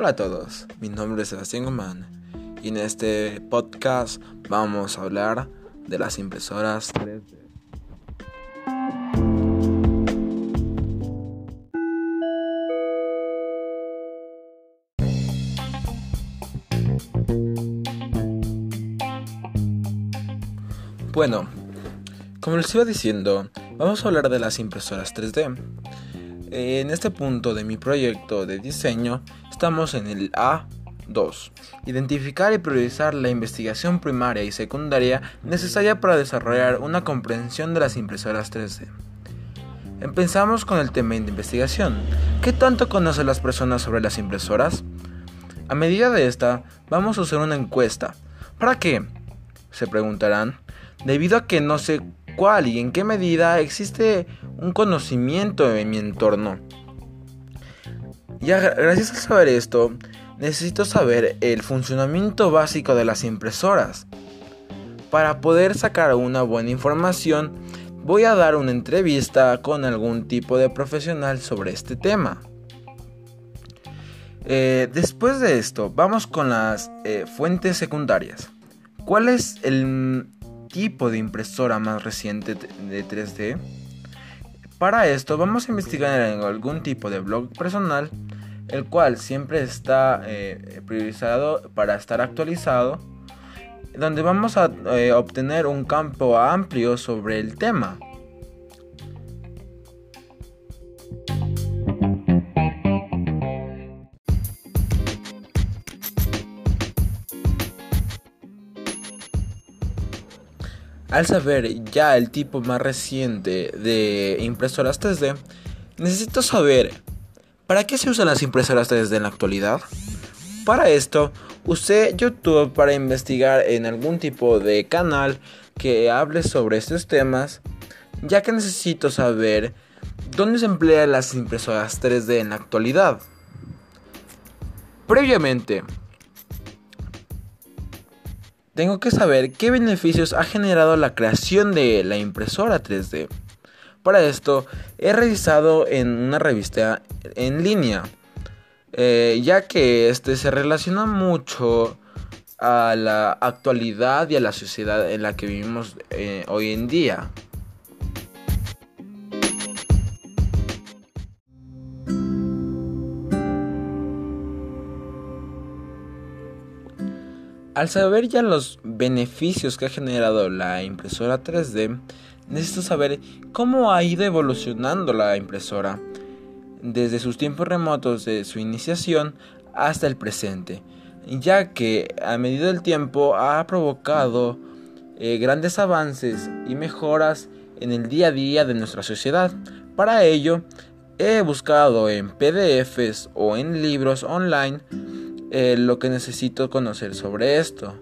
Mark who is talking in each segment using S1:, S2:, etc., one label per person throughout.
S1: Hola a todos, mi nombre es Sebastián Guzmán y en este podcast vamos a hablar de las impresoras 3D. Bueno, como les iba diciendo, vamos a hablar de las impresoras 3D. En este punto de mi proyecto de diseño estamos en el A2. Identificar y priorizar la investigación primaria y secundaria necesaria para desarrollar una comprensión de las impresoras 3D. Empezamos con el tema de investigación. ¿Qué tanto conocen las personas sobre las impresoras? A medida de esta, vamos a hacer una encuesta. ¿Para qué? Se preguntarán. Debido a que no sé cuál y en qué medida existe un conocimiento en mi entorno. Ya gracias a saber esto, necesito saber el funcionamiento básico de las impresoras. Para poder sacar una buena información, voy a dar una entrevista con algún tipo de profesional sobre este tema. Eh, después de esto, vamos con las eh, fuentes secundarias. ¿Cuál es el tipo de impresora más reciente de 3D? Para esto vamos a investigar en algún tipo de blog personal, el cual siempre está eh, priorizado para estar actualizado, donde vamos a eh, obtener un campo amplio sobre el tema. Al saber ya el tipo más reciente de impresoras 3D, necesito saber ¿para qué se usan las impresoras 3D en la actualidad? Para esto, usé YouTube para investigar en algún tipo de canal que hable sobre estos temas, ya que necesito saber dónde se emplean las impresoras 3D en la actualidad. Previamente, tengo que saber qué beneficios ha generado la creación de la impresora 3D. Para esto he revisado en una revista en línea, eh, ya que este se relaciona mucho a la actualidad y a la sociedad en la que vivimos eh, hoy en día. Al saber ya los beneficios que ha generado la impresora 3D, necesito saber cómo ha ido evolucionando la impresora desde sus tiempos remotos de su iniciación hasta el presente, ya que a medida del tiempo ha provocado eh, grandes avances y mejoras en el día a día de nuestra sociedad. Para ello, he buscado en PDFs o en libros online eh, lo que necesito conocer sobre esto.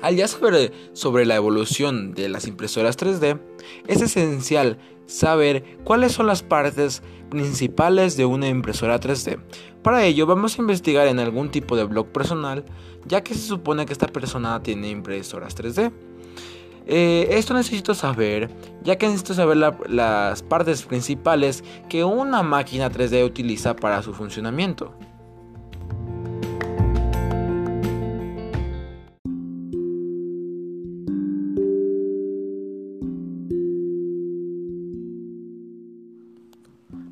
S1: Al ya saber sobre la evolución de las impresoras 3D, es esencial saber cuáles son las partes principales de una impresora 3D. Para ello vamos a investigar en algún tipo de blog personal, ya que se supone que esta persona tiene impresoras 3D. Eh, esto necesito saber, ya que necesito saber las partes principales que una máquina 3D utiliza para su funcionamiento.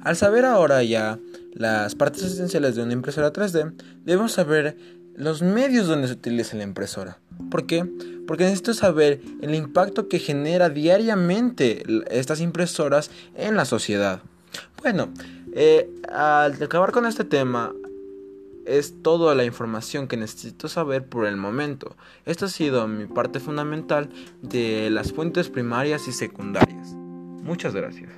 S1: Al saber ahora ya las partes esenciales de una impresora 3D, debemos saber los medios donde se utiliza la impresora. ¿Por qué? Porque necesito saber el impacto que genera diariamente estas impresoras en la sociedad. Bueno, eh, al acabar con este tema, es toda la información que necesito saber por el momento. Esta ha sido mi parte fundamental de las fuentes primarias y secundarias. Muchas gracias.